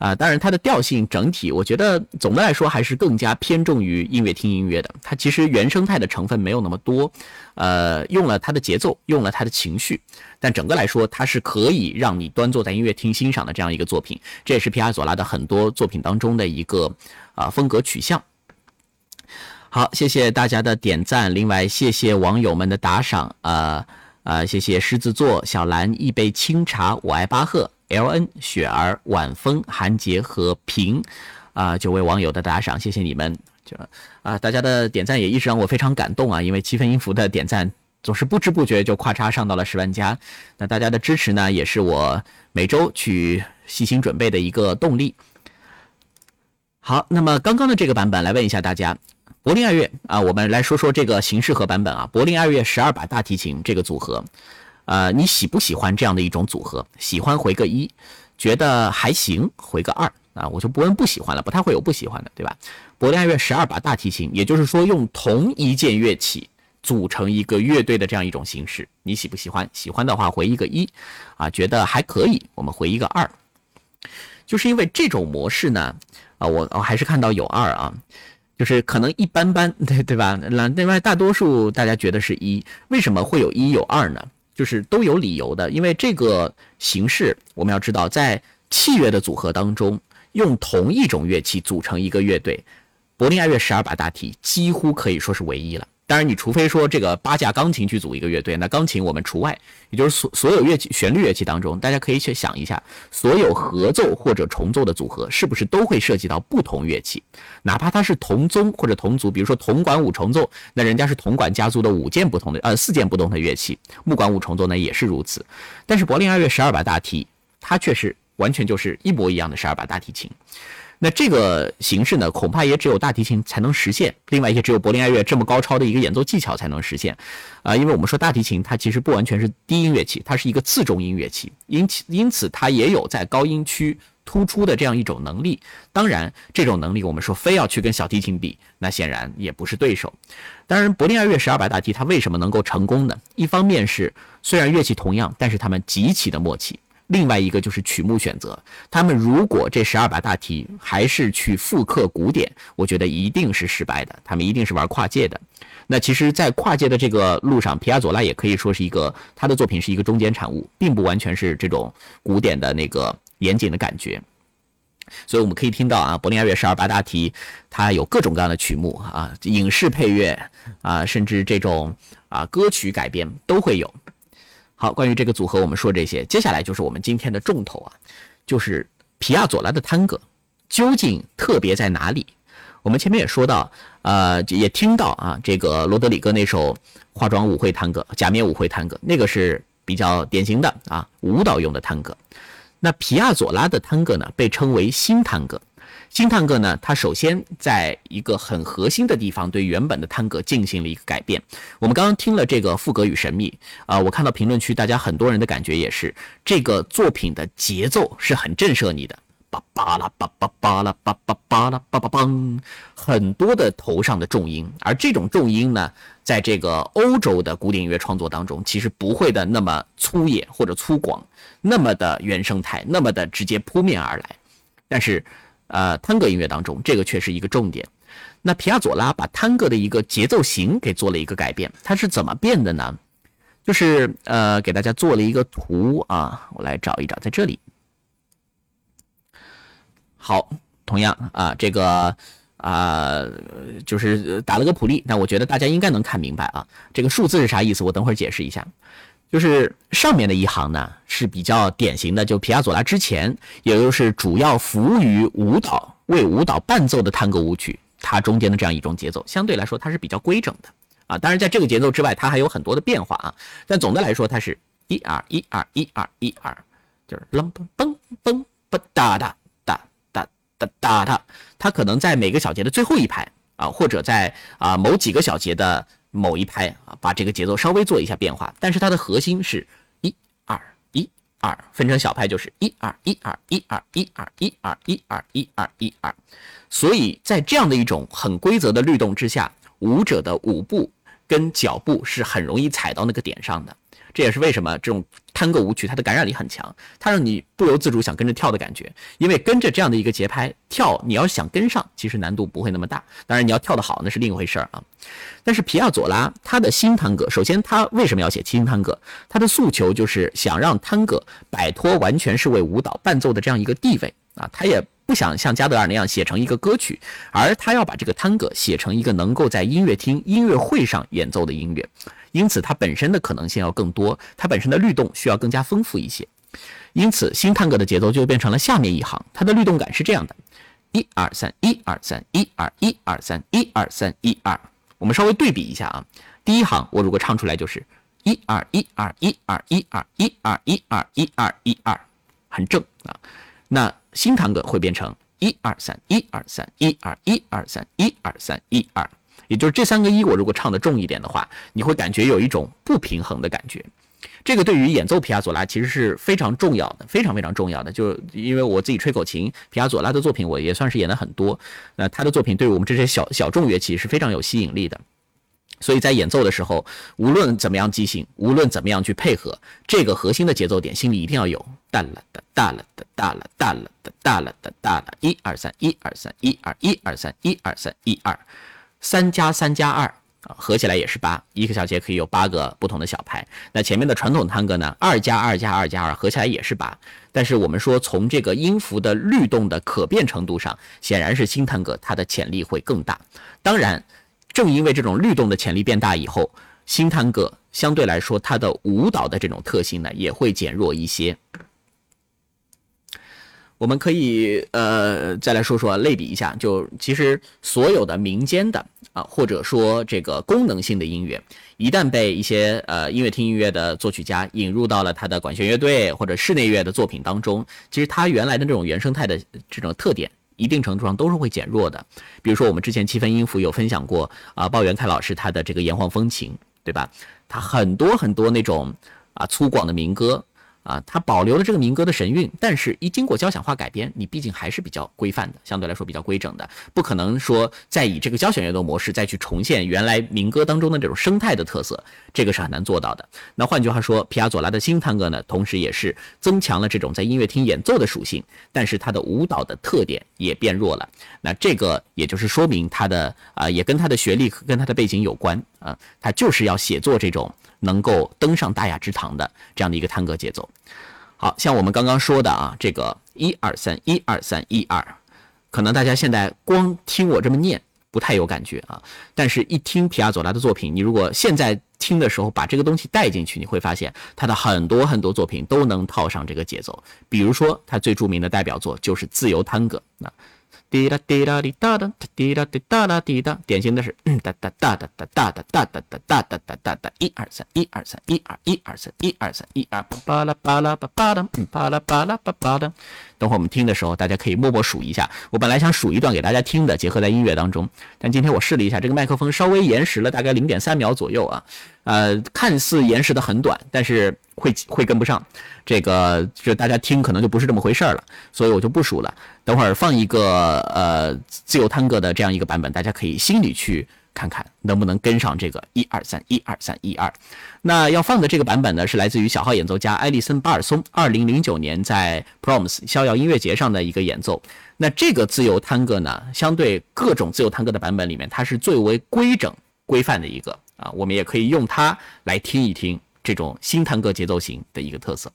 啊，当然，它的调性整体，我觉得总的来说还是更加偏重于音乐厅音乐的。它其实原生态的成分没有那么多，呃，用了它的节奏，用了它的情绪，但整个来说，它是可以让你端坐在音乐厅欣赏的这样一个作品。这也是皮亚佐拉的很多作品当中的一个啊风格取向。好，谢谢大家的点赞，另外谢谢网友们的打赏，呃呃，谢谢狮子座小兰一杯清茶，我爱巴赫。L N 雪儿晚风韩杰和平，啊，九位网友的打赏，谢谢你们。就啊，大家的点赞也一直让我非常感动啊，因为七分音符的点赞总是不知不觉就咔嚓上到了十万加。那大家的支持呢，也是我每周去细心准备的一个动力。好，那么刚刚的这个版本来问一下大家，柏林爱乐啊，我们来说说这个形式和版本啊，柏林爱乐十二把大提琴这个组合。呃，你喜不喜欢这样的一种组合？喜欢回个一，觉得还行回个二啊，我就不问不喜欢了，不太会有不喜欢的，对吧？柏林爱乐十二把大提琴，也就是说用同一件乐器组成一个乐队的这样一种形式，你喜不喜欢？喜欢的话回一个一，啊，觉得还可以，我们回一个二。就是因为这种模式呢，啊，我我还是看到有二啊，就是可能一般般，对对吧？那另外大多数大家觉得是一，为什么会有一有二呢？就是都有理由的，因为这个形式我们要知道，在器乐的组合当中，用同一种乐器组成一个乐队，柏林爱乐十二把大提几乎可以说是唯一了。当然，你除非说这个八架钢琴去组一个乐队，那钢琴我们除外。也就是所所有乐器旋律乐器当中，大家可以去想一下，所有合奏或者重奏的组合，是不是都会涉及到不同乐器？哪怕它是同宗或者同族，比如说铜管五重奏，那人家是铜管家族的五件不同的呃四件不同的乐器，木管五重奏呢也是如此。但是柏林爱乐十二把大提，它却是完全就是一模一样的十二把大提琴。那这个形式呢，恐怕也只有大提琴才能实现，另外也只有柏林爱乐这么高超的一个演奏技巧才能实现，啊，因为我们说大提琴它其实不完全是低音乐器，它是一个次中音乐器，因此因此它也有在高音区突出的这样一种能力。当然，这种能力我们说非要去跟小提琴比，那显然也不是对手。当然，柏林爱乐十二把大提它为什么能够成功呢？一方面是虽然乐器同样，但是他们极其的默契。另外一个就是曲目选择，他们如果这十二把大提还是去复刻古典，我觉得一定是失败的。他们一定是玩跨界的。那其实，在跨界的这个路上，皮亚佐拉也可以说是一个他的作品是一个中间产物，并不完全是这种古典的那个严谨的感觉。所以我们可以听到啊，柏林爱乐十二把大提，它有各种各样的曲目啊，影视配乐啊，甚至这种啊歌曲改编都会有。好，关于这个组合，我们说这些，接下来就是我们今天的重头啊，就是皮亚佐拉的探戈究竟特别在哪里？我们前面也说到，呃，也听到啊，这个罗德里戈那首化妆舞会探戈、假面舞会探戈，那个是比较典型的啊，舞蹈用的探戈。那皮亚佐拉的探戈呢，被称为新探戈。新探戈呢，它首先在一个很核心的地方对原本的探戈进行了一个改变。我们刚刚听了这个《赋格与神秘》啊，我看到评论区大家很多人的感觉也是，这个作品的节奏是很震慑你的，叭巴拉叭叭巴拉叭叭巴拉叭叭梆，很多的头上的重音，而这种重音呢，在这个欧洲的古典音乐创作当中，其实不会的那么粗野或者粗犷，那么的原生态，那么的直接扑面而来，但是。呃，探戈音乐当中，这个却是一个重点。那皮亚佐拉把探戈的一个节奏型给做了一个改变，它是怎么变的呢？就是呃，给大家做了一个图啊，我来找一找，在这里。好，同样啊，这个啊，就是打了个普例，但我觉得大家应该能看明白啊，这个数字是啥意思？我等会儿解释一下。就是上面的一行呢是比较典型的，就皮亚佐拉之前，也就是主要服务于舞蹈、为舞蹈伴奏的探戈舞曲，它中间的这样一种节奏，相对来说它是比较规整的啊。当然，在这个节奏之外，它还有很多的变化啊。但总的来说，它是一二一二一二一二，就是啷嘣嘣嘣嘣哒哒哒哒哒哒哒，它可能在每个小节的最后一拍啊，或者在啊某几个小节的某一拍啊，把这个节奏稍微做一下变化，但是它的核心是一二一二，分成小拍就是一二一二一二一二一二一二一二一二，所以在这样的一种很规则的律动之下，舞者的舞步跟脚步是很容易踩到那个点上的。这也是为什么这种探戈舞曲它的感染力很强，它让你不由自主想跟着跳的感觉。因为跟着这样的一个节拍跳，你要想跟上，其实难度不会那么大。当然你要跳得好那是另一回事儿啊。但是皮亚佐拉他的新探戈，首先他为什么要写新探戈？他的诉求就是想让探戈摆脱完全是为舞蹈伴奏的这样一个地位啊，他也不想像加德尔那样写成一个歌曲，而他要把这个探戈写成一个能够在音乐厅、音乐会上演奏的音乐。因此，它本身的可能性要更多，它本身的律动需要更加丰富一些。因此，新探戈的节奏就变成了下面一行，它的律动感是这样的：一二三，一二三，一二一二三，一二三一二。我们稍微对比一下啊，第一行我如果唱出来就是一二一二一二一二一二一二一二一二，很正啊。那新探戈会变成一二三，一二三，一二一二三，一二三一二。也就是这三个一，我如果唱的重一点的话，你会感觉有一种不平衡的感觉。这个对于演奏皮亚佐拉其实是非常重要的，非常非常重要的。就因为我自己吹口琴，皮亚佐拉的作品我也算是演了很多，那他的作品对于我们这些小小众乐器是非常有吸引力的。所以在演奏的时候，无论怎么样即兴，无论怎么样去配合，这个核心的节奏点心里一定要有哒了哒哒了的哒了哒哒了哒哒了，一二三，一二三，一二一二三，一二三一二。三加三加二啊，合起来也是八，一个小节可以有八个不同的小拍。那前面的传统探戈呢，二加二加二加二，合起来也是八。但是我们说从这个音符的律动的可变程度上，显然是新探戈它的潜力会更大。当然，正因为这种律动的潜力变大以后，新探戈相对来说它的舞蹈的这种特性呢也会减弱一些。我们可以呃再来说说类比一下，就其实所有的民间的啊，或者说这个功能性的音乐，一旦被一些呃音乐厅音乐的作曲家引入到了他的管弦乐队或者室内乐的作品当中，其实它原来的这种原生态的这种特点，一定程度上都是会减弱的。比如说我们之前七分音符有分享过啊，鲍元凯老师他的这个炎黄风情，对吧？他很多很多那种啊粗犷的民歌。啊，它保留了这个民歌的神韵，但是一经过交响化改编，你毕竟还是比较规范的，相对来说比较规整的，不可能说再以这个交响乐的模式再去重现原来民歌当中的这种生态的特色，这个是很难做到的。那换句话说，皮亚佐拉的新探戈呢，同时也是增强了这种在音乐厅演奏的属性，但是它的舞蹈的特点也变弱了。那这个也就是说明他的啊，也跟他的学历跟他的背景有关啊，他就是要写作这种。能够登上大雅之堂的这样的一个探戈节奏，好像我们刚刚说的啊，这个一二三一二三一二，可能大家现在光听我这么念不太有感觉啊，但是一听皮亚佐拉的作品，你如果现在听的时候把这个东西带进去，你会发现他的很多很多作品都能套上这个节奏，比如说他最著名的代表作就是自由探戈。啊。滴答滴答滴答答，滴答滴答答滴答，典型的是嗯哒哒哒哒哒哒哒哒哒哒哒哒哒哒，一二三，一二三，一二一二三，一二三，一二巴拉巴拉巴巴拉，巴拉巴拉巴巴的。等会我们听的时候，大家可以默默数一下。我本来想数一段给大家听的，结合在音乐当中，但今天我试了一下，这个麦克风稍微延时了大概零点三秒左右啊，呃，看似延时的很短，但是会会跟不上。这个就大家听可能就不是这么回事了，所以我就不数了。等会儿放一个呃自由探戈的这样一个版本，大家可以心里去看看能不能跟上这个一二三一二三一二。那要放的这个版本呢，是来自于小号演奏家埃利森巴尔松二零零九年在 Proms 逍遥音乐节上的一个演奏。那这个自由探戈呢，相对各种自由探戈的版本里面，它是最为规整规范的一个啊，我们也可以用它来听一听这种新探戈节奏型的一个特色。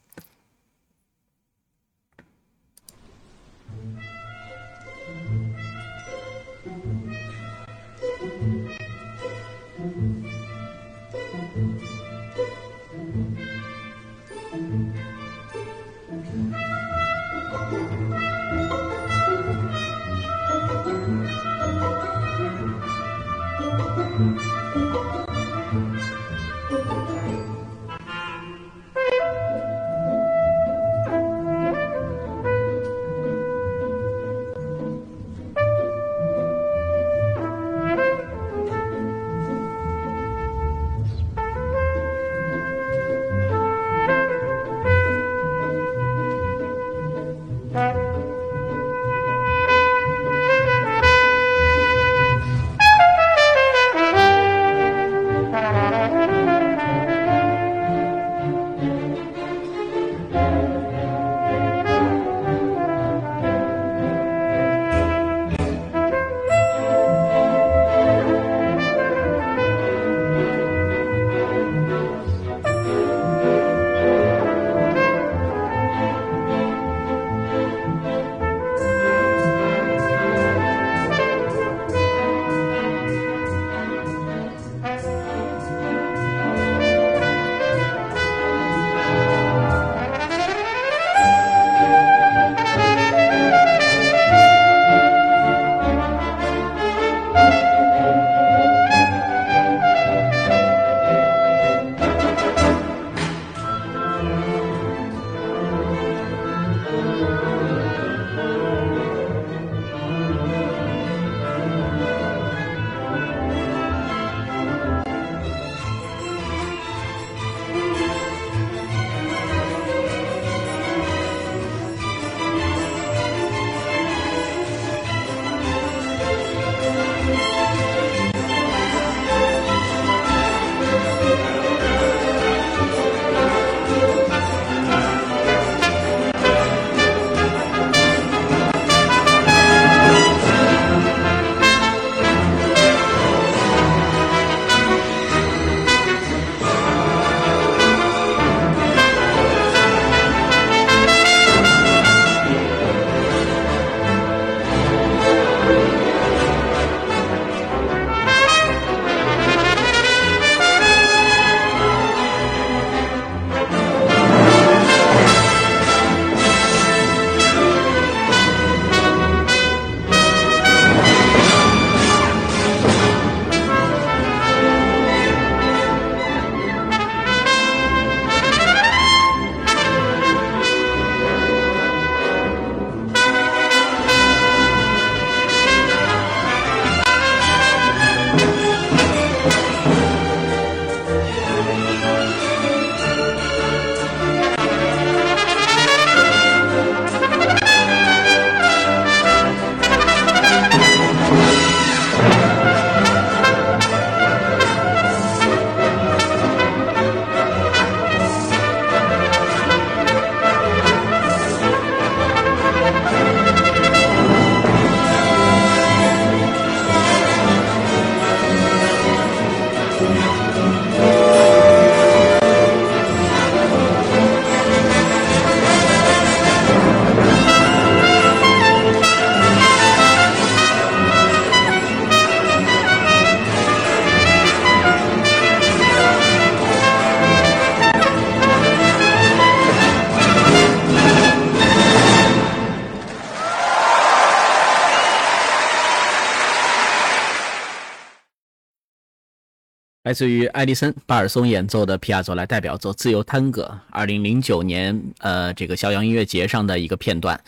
来自于艾迪森·巴尔松演奏的皮亚佐拉代表作《自由探戈》，二零零九年呃这个肖阳音乐节上的一个片段。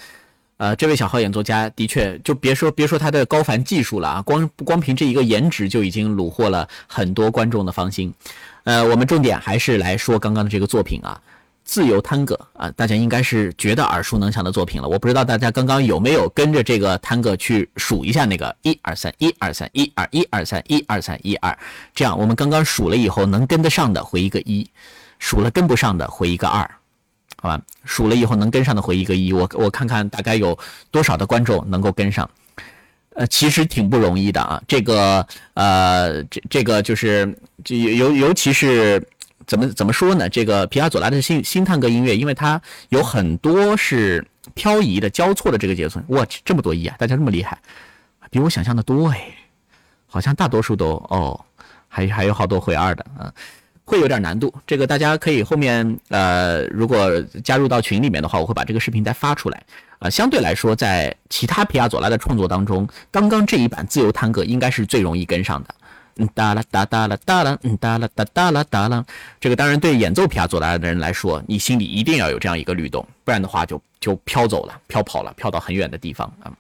呃，这位小号演奏家的确就别说别说他的高凡技术了啊，光光凭这一个颜值就已经虏获了很多观众的芳心。呃，我们重点还是来说刚刚的这个作品啊。自由探戈啊，大家应该是觉得耳熟能详的作品了。我不知道大家刚刚有没有跟着这个探戈去数一下那个一二三一二三一二一二三一二三一二，这样我们刚刚数了以后，能跟得上的回一个一，数了跟不上的回一个二，好吧？数了以后能跟上的回一个一，我我看看大概有多少的观众能够跟上。呃，其实挺不容易的啊，这个呃，这这个就是就尤尤其是。怎么怎么说呢？这个皮亚佐拉的新新探戈音乐，因为它有很多是漂移的、交错的这个节奏。我去，这么多亿啊！大家这么厉害，比我想象的多哎。好像大多数都哦，还还有好多回二的啊，会有点难度。这个大家可以后面呃，如果加入到群里面的话，我会把这个视频再发出来啊。相对来说，在其他皮亚佐拉的创作当中，刚刚这一版自由探戈应该是最容易跟上的。嗯哒啦哒哒啦哒啦，嗯哒啦哒哒啦哒啦。这个当然对演奏皮亚佐拉的人来说，你心里一定要有这样一个律动，不然的话就就飘走了，飘跑了，飘到很远的地方啊。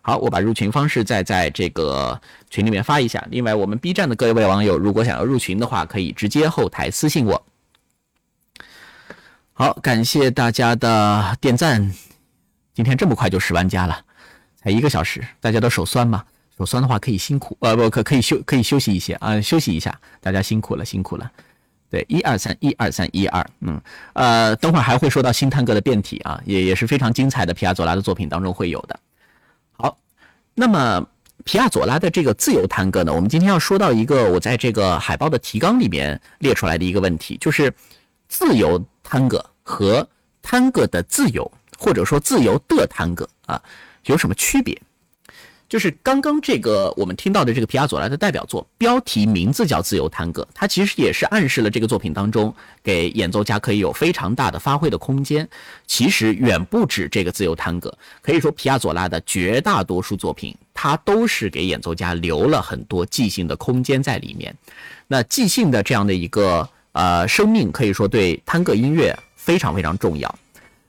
好，我把入群方式再在这个群里面发一下。另外，我们 B 站的各位网友，如果想要入群的话，可以直接后台私信我。好，感谢大家的点赞。今天这么快就十万加了，才一个小时，大家都手酸吗？手酸的话可以辛苦，呃不可可以休可以休息一些啊，休息一下，大家辛苦了辛苦了。对，一二三一二三一二，嗯呃，等会儿还会说到新探戈的变体啊，也也是非常精彩的皮亚佐拉的作品当中会有的。好，那么皮亚佐拉的这个自由探戈呢，我们今天要说到一个我在这个海报的提纲里面列出来的一个问题，就是自由探戈和探戈的自由或者说自由的探戈啊有什么区别？就是刚刚这个我们听到的这个皮亚佐拉的代表作，标题名字叫《自由探戈》，它其实也是暗示了这个作品当中给演奏家可以有非常大的发挥的空间。其实远不止这个《自由探戈》，可以说皮亚佐拉的绝大多数作品，它都是给演奏家留了很多即兴的空间在里面。那即兴的这样的一个呃生命，可以说对探戈音乐非常非常重要。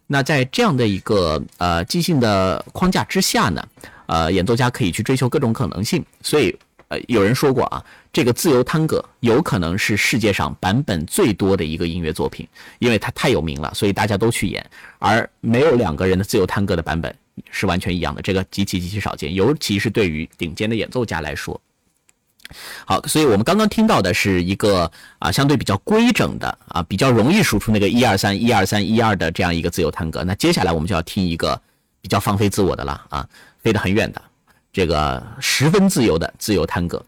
那在这样的一个呃即兴的框架之下呢？呃，演奏家可以去追求各种可能性，所以，呃，有人说过啊，这个自由探戈有可能是世界上版本最多的一个音乐作品，因为它太有名了，所以大家都去演，而没有两个人的自由探戈的版本是完全一样的，这个极其极其少见，尤其是对于顶尖的演奏家来说。好，所以我们刚刚听到的是一个啊，相对比较规整的啊，比较容易数出那个一二三一二三一二的这样一个自由探戈，那接下来我们就要听一个比较放飞自我的了啊。飞得很远的，这个十分自由的自由探戈。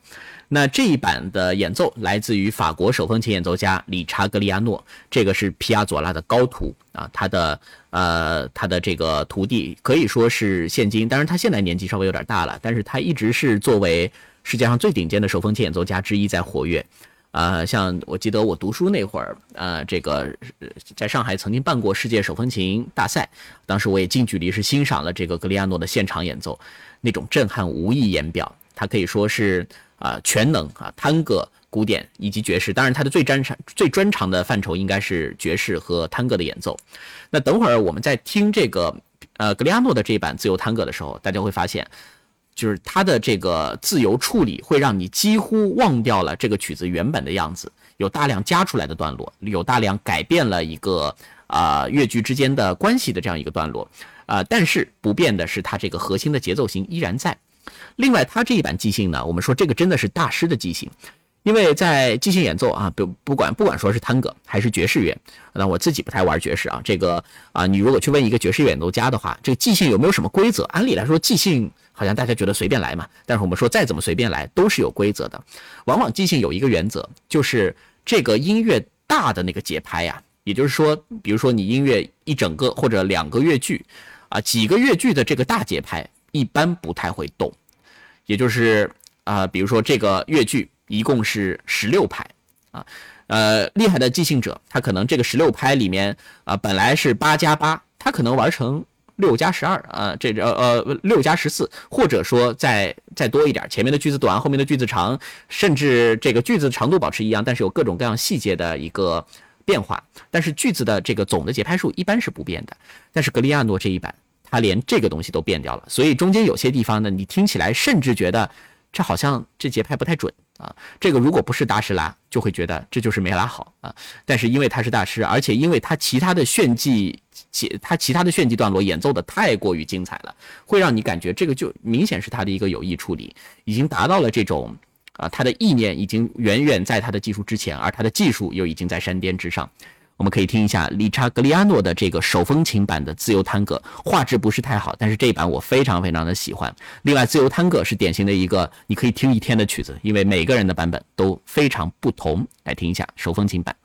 那这一版的演奏来自于法国手风琴演奏家理查格利亚诺，这个是皮亚佐拉的高徒啊，他的呃他的这个徒弟可以说是现今，当然他现在年纪稍微有点大了，但是他一直是作为世界上最顶尖的手风琴演奏家之一在活跃。啊，像我记得我读书那会儿，呃，这个在上海曾经办过世界手风琴大赛，当时我也近距离是欣赏了这个格里亚诺的现场演奏，那种震撼无以言表。他可以说是啊全能啊，探戈、古典以及爵士，当然他的最专长、最专长的范畴应该是爵士和探戈的演奏。那等会儿我们在听这个呃格里亚诺的这版自由探戈的时候，大家会发现。就是它的这个自由处理会让你几乎忘掉了这个曲子原本的样子，有大量加出来的段落，有大量改变了一个啊乐句之间的关系的这样一个段落，啊，但是不变的是它这个核心的节奏型依然在。另外，他这一版即兴呢，我们说这个真的是大师的即兴，因为在即兴演奏啊，不不管不管说是探戈还是爵士乐，那我自己不太玩爵士啊，这个啊，你如果去问一个爵士演奏家的话，这个即兴有没有什么规则？按理来说，即兴。好像大家觉得随便来嘛，但是我们说再怎么随便来都是有规则的。往往即兴有一个原则，就是这个音乐大的那个节拍呀，也就是说，比如说你音乐一整个或者两个乐句，啊几个乐句的这个大节拍一般不太会动。也就是啊，比如说这个乐句一共是十六拍啊，呃厉害的即兴者他可能这个十六拍里面啊本来是八加八，他可能玩成。六加十二啊，这呃呃六加十四，或者说再再多一点，前面的句子短，后面的句子长，甚至这个句子长度保持一样，但是有各种各样细节的一个变化，但是句子的这个总的节拍数一般是不变的。但是格里亚诺这一版，他连这个东西都变掉了，所以中间有些地方呢，你听起来甚至觉得这好像这节拍不太准。啊，这个如果不是大师拉，就会觉得这就是没拉好啊。但是因为他是大师，而且因为他其他的炫技，其他其他的炫技段落演奏的太过于精彩了，会让你感觉这个就明显是他的一个有意处理，已经达到了这种啊，他的意念已经远远在他的技术之前，而他的技术又已经在山巅之上。我们可以听一下理查格里亚诺的这个手风琴版的自由探戈，画质不是太好，但是这一版我非常非常的喜欢。另外，自由探戈是典型的一个你可以听一天的曲子，因为每个人的版本都非常不同。来听一下手风琴版。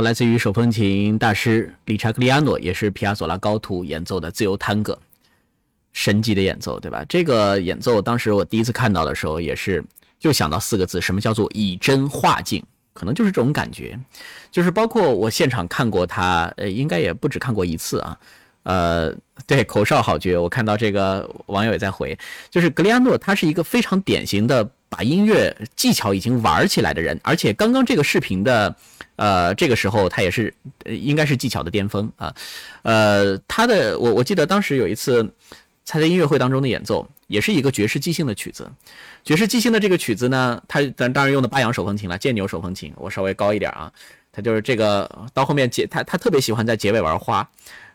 来自于手风琴大师理查克里亚诺，也是皮亚佐拉高徒演奏的自由探戈，神级的演奏，对吧？这个演奏当时我第一次看到的时候，也是就想到四个字，什么叫做以真化境？可能就是这种感觉，就是包括我现场看过他，呃，应该也不止看过一次啊。呃，对，口哨好绝，我看到这个网友也在回，就是格里安诺，他是一个非常典型的把音乐技巧已经玩起来的人，而且刚刚这个视频的，呃，这个时候他也是应该是技巧的巅峰啊。呃，他的我我记得当时有一次他在音乐会当中的演奏，也是一个爵士即兴的曲子。爵士即兴的这个曲子呢，他咱当然用的八扬手风琴了，剑牛手风琴，我稍微高一点啊。他就是这个到后面结他他特别喜欢在结尾玩花，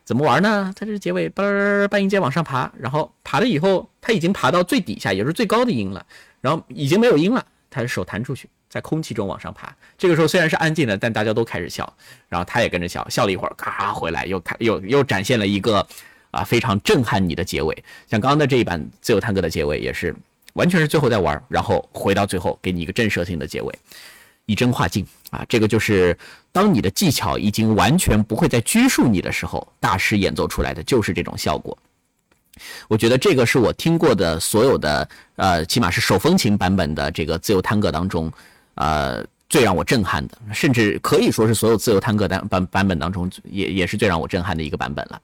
怎么玩呢？他是结尾嘣半音阶往上爬，然后爬了以后他已经爬到最底下，也是最高的音了，然后已经没有音了，他的手弹出去，在空气中往上爬。这个时候虽然是安静的，但大家都开始笑，然后他也跟着笑，笑了一会儿，咔回来又开又又展现了一个啊非常震撼你的结尾，像刚刚的这一版自由探戈的结尾也是。完全是最后在玩，然后回到最后给你一个震慑性的结尾，以真化境啊！这个就是当你的技巧已经完全不会再拘束你的时候，大师演奏出来的就是这种效果。我觉得这个是我听过的所有的呃，起码是手风琴版本的这个自由探戈当中，呃，最让我震撼的，甚至可以说是所有自由探戈单版版本当中也也是最让我震撼的一个版本了。